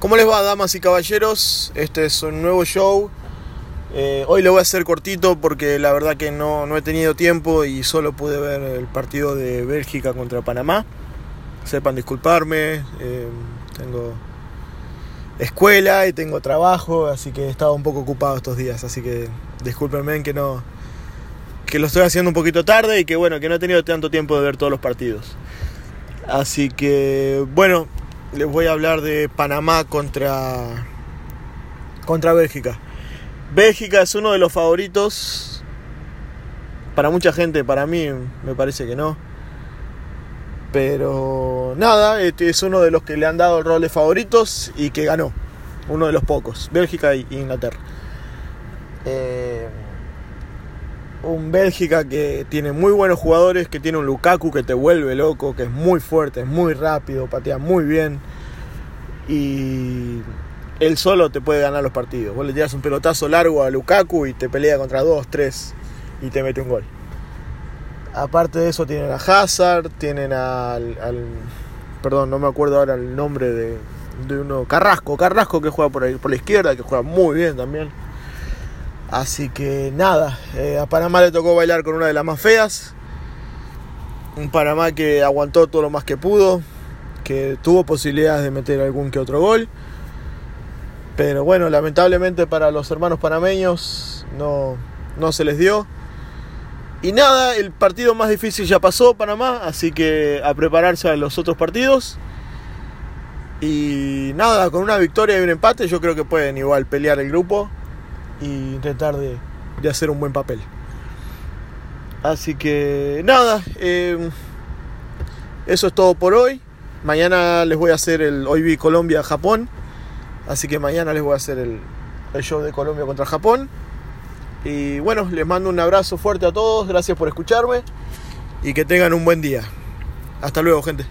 ¿Cómo les va, damas y caballeros? Este es un nuevo show. Eh, hoy lo voy a hacer cortito porque la verdad que no, no, he tenido tiempo y solo pude ver el partido de Bélgica contra Panamá. Sepan disculparme, eh, tengo escuela y tengo trabajo, así que he estado un poco ocupado estos días, así que discúlpenme que no que lo estoy haciendo un poquito tarde y que bueno, que no he tenido tanto tiempo de ver todos los partidos. Así que bueno, les voy a hablar de Panamá contra contra Bélgica. Bélgica es uno de los favoritos para mucha gente, para mí me parece que no. Pero nada, este es uno de los que le han dado el rol de favoritos y que ganó. Uno de los pocos. Bélgica e Inglaterra. Eh, un Bélgica que tiene muy buenos jugadores, que tiene un Lukaku que te vuelve loco, que es muy fuerte, es muy rápido, patea muy bien. Y él solo te puede ganar los partidos. Vos le tiras un pelotazo largo a Lukaku y te pelea contra dos, tres y te mete un gol. Aparte de eso tienen a Hazard, tienen al, perdón, no me acuerdo ahora el nombre de, de, uno, Carrasco, Carrasco que juega por, ahí, por la izquierda, que juega muy bien también. Así que nada, eh, a Panamá le tocó bailar con una de las más feas. Un Panamá que aguantó todo lo más que pudo, que tuvo posibilidades de meter algún que otro gol. Pero bueno, lamentablemente para los hermanos panameños no, no se les dio. Y nada, el partido más difícil ya pasó Panamá, así que a prepararse a los otros partidos. Y nada, con una victoria y un empate yo creo que pueden igual pelear el grupo e intentar de, de hacer un buen papel. Así que nada, eh, eso es todo por hoy. Mañana les voy a hacer el Hoy vi Colombia-Japón. Así que mañana les voy a hacer el, el show de Colombia contra Japón. Y bueno, les mando un abrazo fuerte a todos, gracias por escucharme y que tengan un buen día. Hasta luego, gente.